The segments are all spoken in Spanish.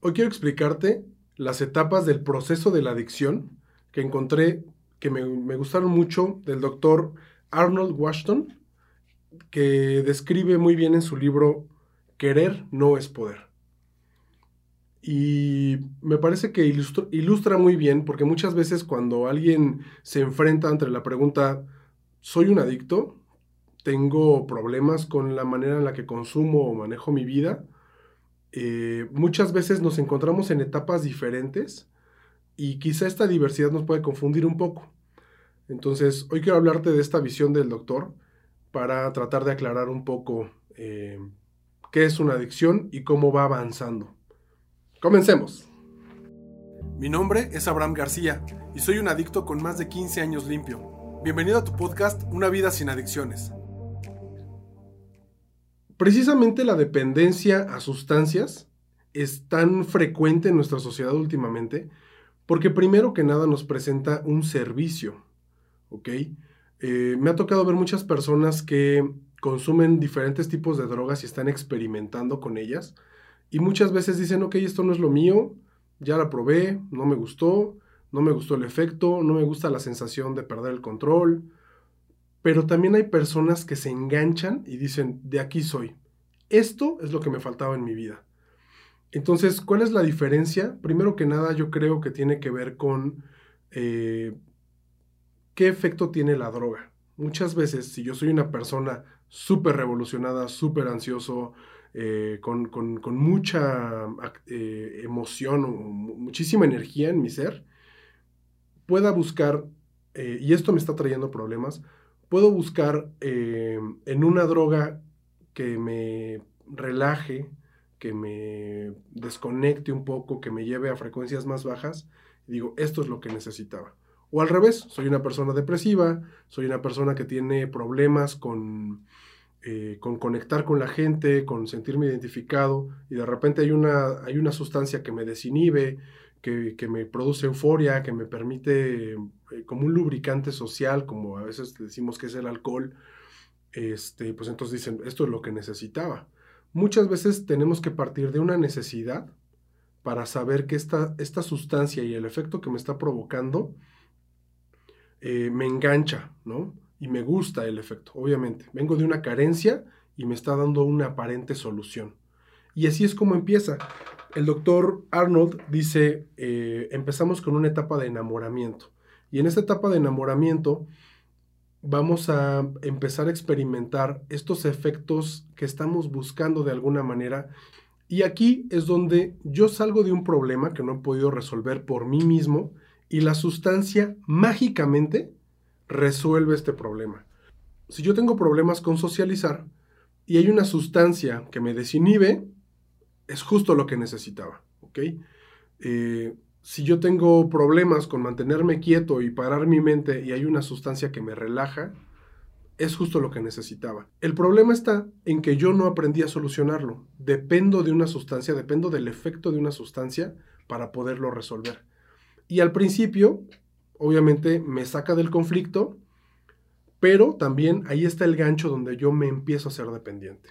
Hoy quiero explicarte las etapas del proceso de la adicción que encontré que me, gustaron mucho del doctor Arnold Washington, que describe muy bien en su libro Querer no es poder. Y me parece que ilustra, muy bien, porque muchas veces cuando alguien se enfrenta entre la pregunta, ¿soy un adicto? ¿Tengo problemas con la manera en la que consumo o manejo mi vida? Eh, muchas veces nos encontramos en etapas diferentes y quizá esta diversidad nos puede confundir un poco. Entonces, hoy quiero hablarte de esta visión del doctor para tratar de aclarar un poco eh, qué es una adicción y cómo va avanzando. Comencemos. Mi nombre es Abraham García y soy un adicto con más de 15 años limpio. Bienvenido a tu podcast Una vida sin adicciones. Precisamente la dependencia a sustancias es tan frecuente en nuestra sociedad últimamente porque primero que nada nos presenta un servicio, ¿ok? Eh, me ha tocado ver muchas personas que consumen diferentes tipos de drogas y están experimentando con ellas y muchas veces dicen, ok, esto no es lo mío, ya la probé, no me gustó, no me gustó el efecto, no me gusta la sensación de perder el control. Pero también hay personas que se enganchan y dicen, de aquí soy. Esto es lo que me faltaba en mi vida. Entonces, ¿cuál es la diferencia? Primero que nada, yo creo que tiene que ver con eh, qué efecto tiene la droga. Muchas veces, si yo soy una persona súper revolucionada, súper ansioso, eh, con, mucha eh, emoción muchísima energía en mi ser, pueda buscar, y esto me está trayendo problemas, puedo buscar en una droga que me relaje, que me desconecte un poco, que me lleve a frecuencias más bajas, y digo, esto es lo que necesitaba. O al revés, soy una persona depresiva, soy una persona que tiene problemas con eh, con conectar con la gente, con sentirme identificado, y de repente hay una, hay una sustancia que me desinhibe, que, me produce euforia, que me permite, eh, como un lubricante social, como a veces decimos que es el alcohol, este, pues entonces dicen, esto es lo que necesitaba. Muchas veces tenemos que partir de una necesidad para saber que esta, esta sustancia y el efecto que me está provocando eh, me engancha, ¿no? y me gusta el efecto, obviamente. Vengo de una carencia y me está dando una aparente solución. Y así es como empieza. El doctor Arnold dice, eh, empezamos con una etapa de enamoramiento. Y en esta etapa de enamoramiento vamos a empezar a experimentar estos efectos que estamos buscando de alguna manera. Y aquí es donde yo salgo de un problema que no he podido resolver por mí mismo y la sustancia mágicamente resuelve este problema. Si yo tengo problemas con socializar y hay una sustancia que me desinhibe, es justo lo que necesitaba, ¿ok? Eh, si yo tengo problemas con mantenerme quieto y parar mi mente y hay una sustancia que me relaja, es justo lo que necesitaba. El problema está en que yo no aprendí a solucionarlo. Dependo de una sustancia, dependo del efecto de una sustancia para poderlo resolver. Y al principio obviamente me saca del conflicto, pero también ahí está el gancho donde yo me empiezo a ser dependiente.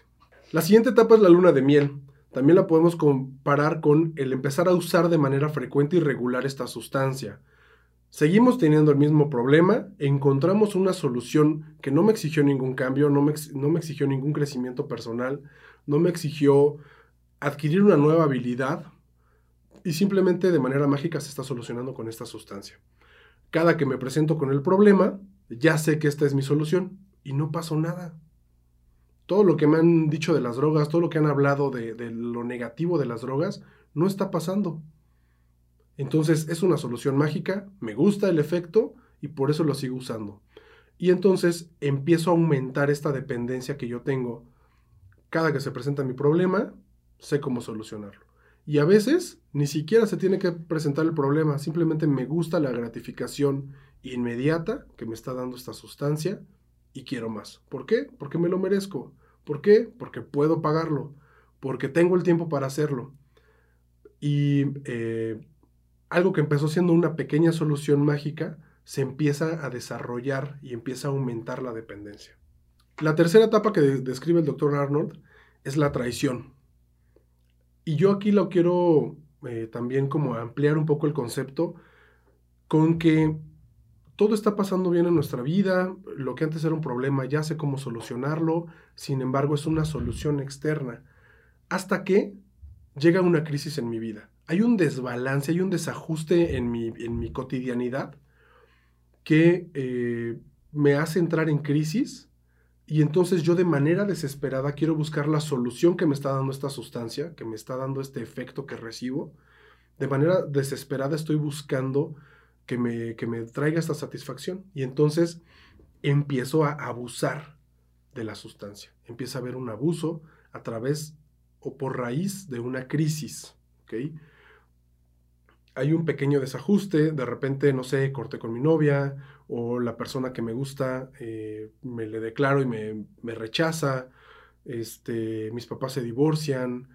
La siguiente etapa es la luna de miel. También la podemos comparar con el empezar a usar de manera frecuente y regular esta sustancia. Seguimos teniendo el mismo problema, encontramos una solución que no me exigió ningún cambio, no me, exigió ningún crecimiento personal, no me exigió adquirir una nueva habilidad y simplemente de manera mágica se está solucionando con esta sustancia. Cada que me presento con el problema, ya sé que esta es mi solución y no pasó nada. Todo lo que me han dicho de las drogas, todo lo que han hablado de, lo negativo de las drogas, no está pasando. Entonces es una solución mágica, me gusta el efecto y por eso lo sigo usando. Y entonces empiezo a aumentar esta dependencia que yo tengo. Cada que se presenta mi problema, sé cómo solucionarlo. Y a veces ni siquiera se tiene que presentar el problema, simplemente me gusta la gratificación inmediata que me está dando esta sustancia y quiero más. ¿Por qué? Porque me lo merezco. ¿Por qué? Porque puedo pagarlo, porque tengo el tiempo para hacerlo. Y eh, algo que empezó siendo una pequeña solución mágica se empieza a desarrollar y empieza a aumentar la dependencia. La tercera etapa que describe el doctor Arnold es la traición. Y yo aquí lo quiero eh, también como ampliar un poco el concepto con que todo está pasando bien en nuestra vida, lo que antes era un problema ya sé cómo solucionarlo, sin embargo es una solución externa, hasta que llega una crisis en mi vida. Hay un desbalance, hay un desajuste en mi, en mi cotidianidad que eh, me hace entrar en crisis y entonces yo de manera desesperada quiero buscar la solución que me está dando esta sustancia, que me está dando este efecto que recibo. De manera desesperada estoy buscando que me, me traiga esta satisfacción. Y entonces empiezo a abusar de la sustancia. Empieza a haber un abuso a través o por raíz de una crisis. Hay un pequeño desajuste, de repente, no sé, corté con mi novia o la persona que me gusta eh, me le declaro y me, me, rechaza, este, mis papás se divorcian,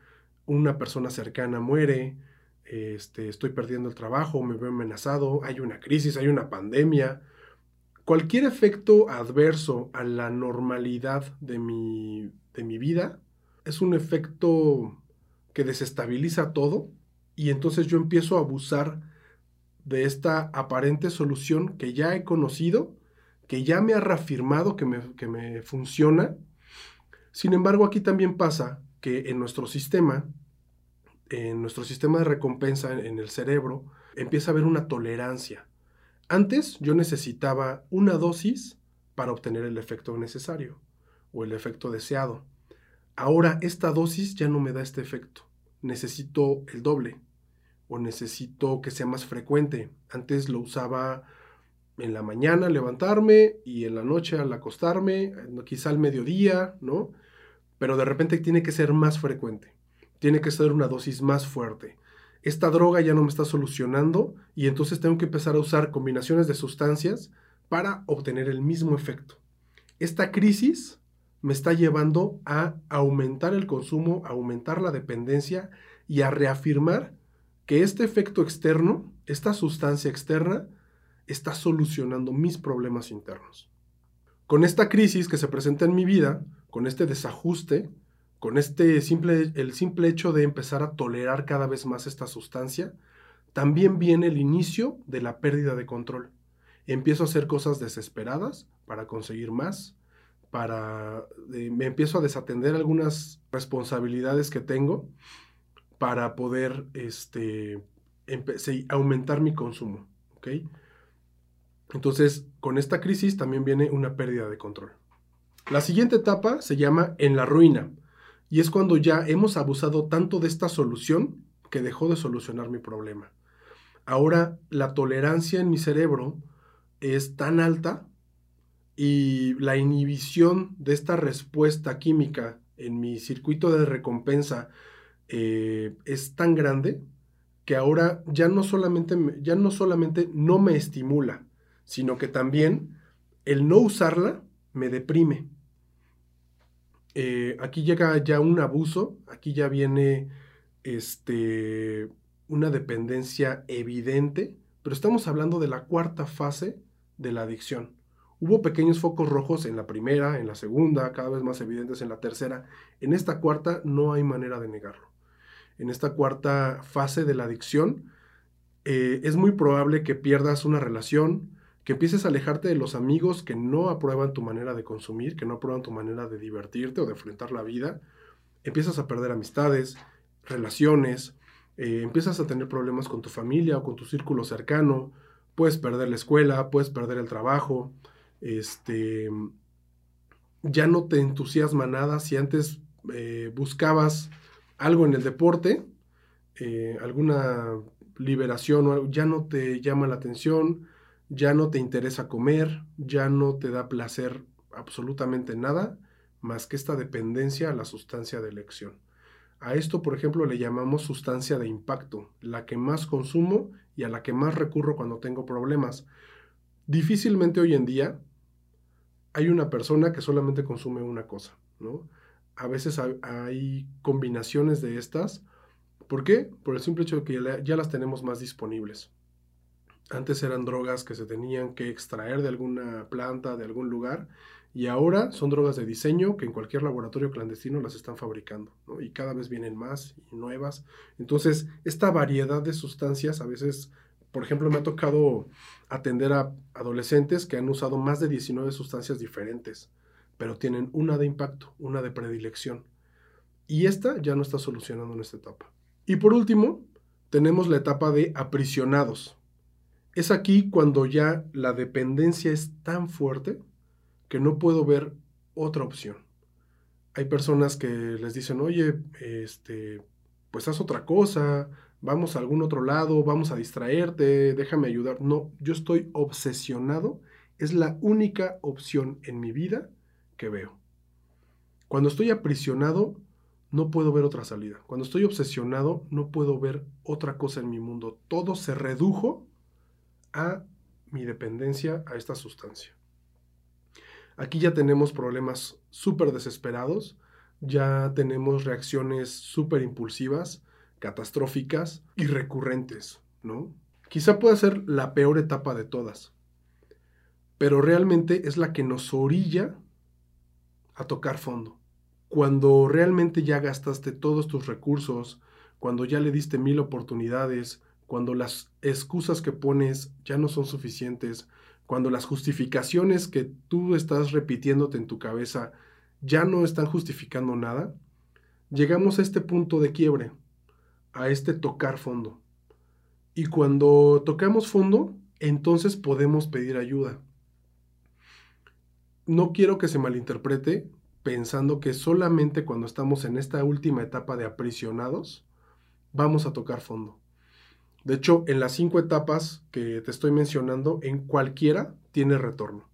una persona cercana muere, este, estoy perdiendo el trabajo, me veo amenazado, hay una crisis, hay una pandemia. Cualquier efecto adverso a la normalidad de mi, de mi vida es un efecto que desestabiliza todo y entonces yo empiezo a abusar de esta aparente solución que ya he conocido, que ya me ha reafirmado que me, que me funciona. Sin embargo, aquí también pasa que en nuestro sistema en nuestro sistema de recompensa en el cerebro empieza a haber una tolerancia. Antes yo necesitaba una dosis para obtener el efecto necesario o el efecto deseado. Ahora esta dosis ya no me da este efecto. Necesito el doble o necesito que sea más frecuente. Antes lo usaba en la mañana levantarme y en la noche al acostarme, quizá al mediodía, ¿no? Pero de repente tiene que ser más frecuente tiene que ser una dosis más fuerte. Esta droga ya no me está solucionando y entonces tengo que empezar a usar combinaciones de sustancias para obtener el mismo efecto. Esta crisis me está llevando a aumentar el consumo, a aumentar la dependencia y a reafirmar que este efecto externo, esta sustancia externa, está solucionando mis problemas internos. Con esta crisis que se presenta en mi vida, con este desajuste, con este simple, el simple hecho de empezar a tolerar cada vez más esta sustancia, también viene el inicio de la pérdida de control. Empiezo a hacer cosas desesperadas para conseguir más, para eh, me empiezo a desatender algunas responsabilidades que tengo para poder este, aumentar mi consumo. Entonces, con esta crisis también viene una pérdida de control. La siguiente etapa se llama en la ruina. Y es cuando ya hemos abusado tanto de esta solución que dejó de solucionar mi problema. Ahora la tolerancia en mi cerebro es tan alta y la inhibición de esta respuesta química en mi circuito de recompensa eh, es tan grande que ahora ya no, solamente, ya no solamente no me estimula, sino que también el no usarla me deprime. Eh, aquí llega ya un abuso, aquí ya viene este, una dependencia evidente, pero estamos hablando de la cuarta fase de la adicción. Hubo pequeños focos rojos en la primera, en la segunda, cada vez más evidentes en la tercera. En esta cuarta no hay manera de negarlo. En esta cuarta fase de la adicción eh, es muy probable que pierdas una relación, que empieces a alejarte de los amigos que no aprueban tu manera de consumir, que no aprueban tu manera de divertirte o de enfrentar la vida, empiezas a perder amistades, relaciones, eh, empiezas a tener problemas con tu familia o con tu círculo cercano, puedes perder la escuela, puedes perder el trabajo, este, ya no te entusiasma nada. Si antes eh, buscabas algo en el deporte, eh, alguna liberación o algo, ya no te llama la atención, ya no te interesa comer, ya no te da placer absolutamente nada más que esta dependencia a la sustancia de elección. A esto, por ejemplo, le llamamos sustancia de impacto, la que más consumo y a la que más recurro cuando tengo problemas. Difícilmente hoy en día hay una persona que solamente consume una cosa, ¿no? A veces hay combinaciones de estas. ¿Por qué? Por el simple hecho de que ya las tenemos más disponibles. Antes eran drogas que se tenían que extraer de alguna planta, de algún lugar, Y ahora son drogas de diseño que en cualquier laboratorio clandestino las están fabricando. Y cada vez vienen más y nuevas. Entonces, esta variedad de sustancias a veces, por ejemplo, me ha tocado atender a adolescentes que han usado más de 19 sustancias diferentes, pero tienen una de impacto, una de predilección. Y esta ya no está solucionando en esta etapa. Y por último, tenemos la etapa de aprisionados. Es aquí cuando ya la dependencia es tan fuerte que no puedo ver otra opción. Hay personas que les dicen, oye, este, pues haz otra cosa, vamos a algún otro lado, vamos a distraerte, déjame ayudar. No, yo estoy obsesionado, es la única opción en mi vida que veo. Cuando estoy aprisionado, no puedo ver otra salida. Cuando estoy obsesionado, no puedo ver otra cosa en mi mundo. Todo se redujo a mi dependencia a esta sustancia. Aquí ya tenemos problemas súper desesperados, ya tenemos reacciones súper impulsivas, catastróficas y recurrentes, ¿no? Quizá pueda ser la peor etapa de todas, pero realmente es la que nos orilla a tocar fondo. Cuando realmente ya gastaste todos tus recursos, cuando ya le diste mil oportunidades, cuando las excusas que pones ya no son suficientes, cuando las justificaciones que tú estás repitiéndote en tu cabeza ya no están justificando nada, llegamos a este punto de quiebre, a este tocar fondo. Y cuando tocamos fondo, entonces podemos pedir ayuda. No quiero que se malinterprete pensando que solamente cuando estamos en esta última etapa de aprisionados, vamos a tocar fondo. De hecho, en las cinco etapas que te estoy mencionando, en cualquiera tiene retorno.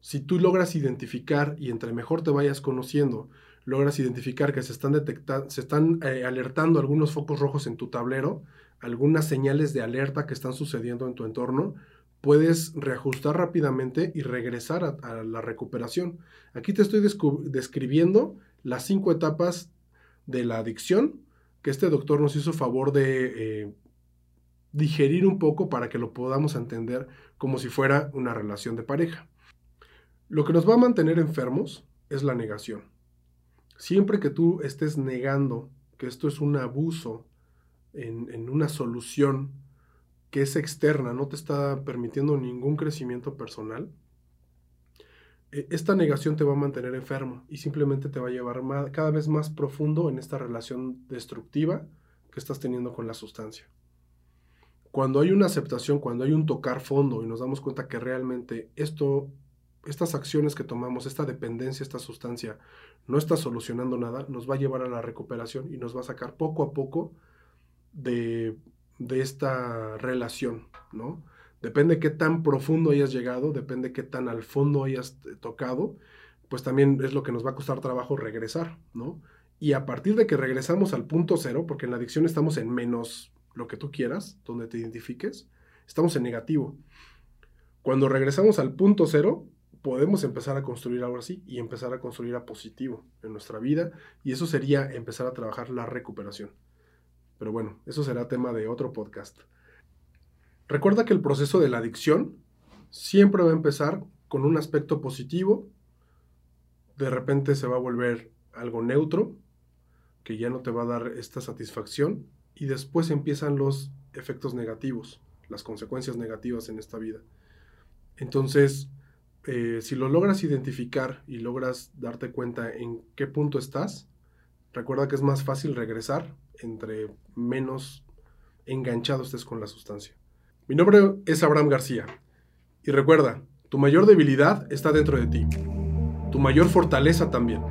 Si tú logras identificar y entre mejor te vayas conociendo, logras identificar que se están detectando, se están eh, alertando algunos focos rojos en tu tablero, algunas señales de alerta que están sucediendo en tu entorno, puedes reajustar rápidamente y regresar a, la recuperación. Aquí te estoy describiendo las cinco etapas de la adicción que este doctor nos hizo favor de eh, digerir un poco para que lo podamos entender como si fuera una relación de pareja. Lo que nos va a mantener enfermos es la negación. Siempre que tú estés negando que esto es un abuso en, en una solución que es externa, no te está permitiendo ningún crecimiento personal, e, esta negación te va a mantener enfermo y simplemente te va a llevar cada vez más profundo en esta relación destructiva que estás teniendo con la sustancia. Cuando hay una aceptación, cuando hay un tocar fondo y nos damos cuenta que realmente esto, estas acciones que tomamos, esta dependencia, esta sustancia, no está solucionando nada, nos va a llevar a la recuperación y nos va a sacar poco a poco de, de esta relación, ¿no? Depende qué tan profundo hayas llegado, depende qué tan al fondo hayas tocado, pues también es lo que nos va a costar trabajo regresar, ¿no? Y a partir de que regresamos al punto cero, porque en la adicción estamos en menos lo que tú quieras, donde te identifiques, estamos en negativo. Cuando regresamos al punto cero, podemos empezar a construir algo así y empezar a construir a positivo en nuestra vida y eso sería empezar a trabajar la recuperación. Pero bueno, eso será tema de otro podcast. Recuerda que el proceso de la adicción siempre va a empezar con un aspecto positivo, de repente se va a volver algo neutro, que ya no te va a dar esta satisfacción, y después empiezan los efectos negativos, las consecuencias negativas en esta vida. Entonces, eh, si lo logras identificar y logras darte cuenta en qué punto estás, recuerda que es más fácil regresar entre menos enganchado estés con la sustancia. Mi nombre es Abraham García y recuerda, tu mayor debilidad está dentro de ti, tu mayor fortaleza también.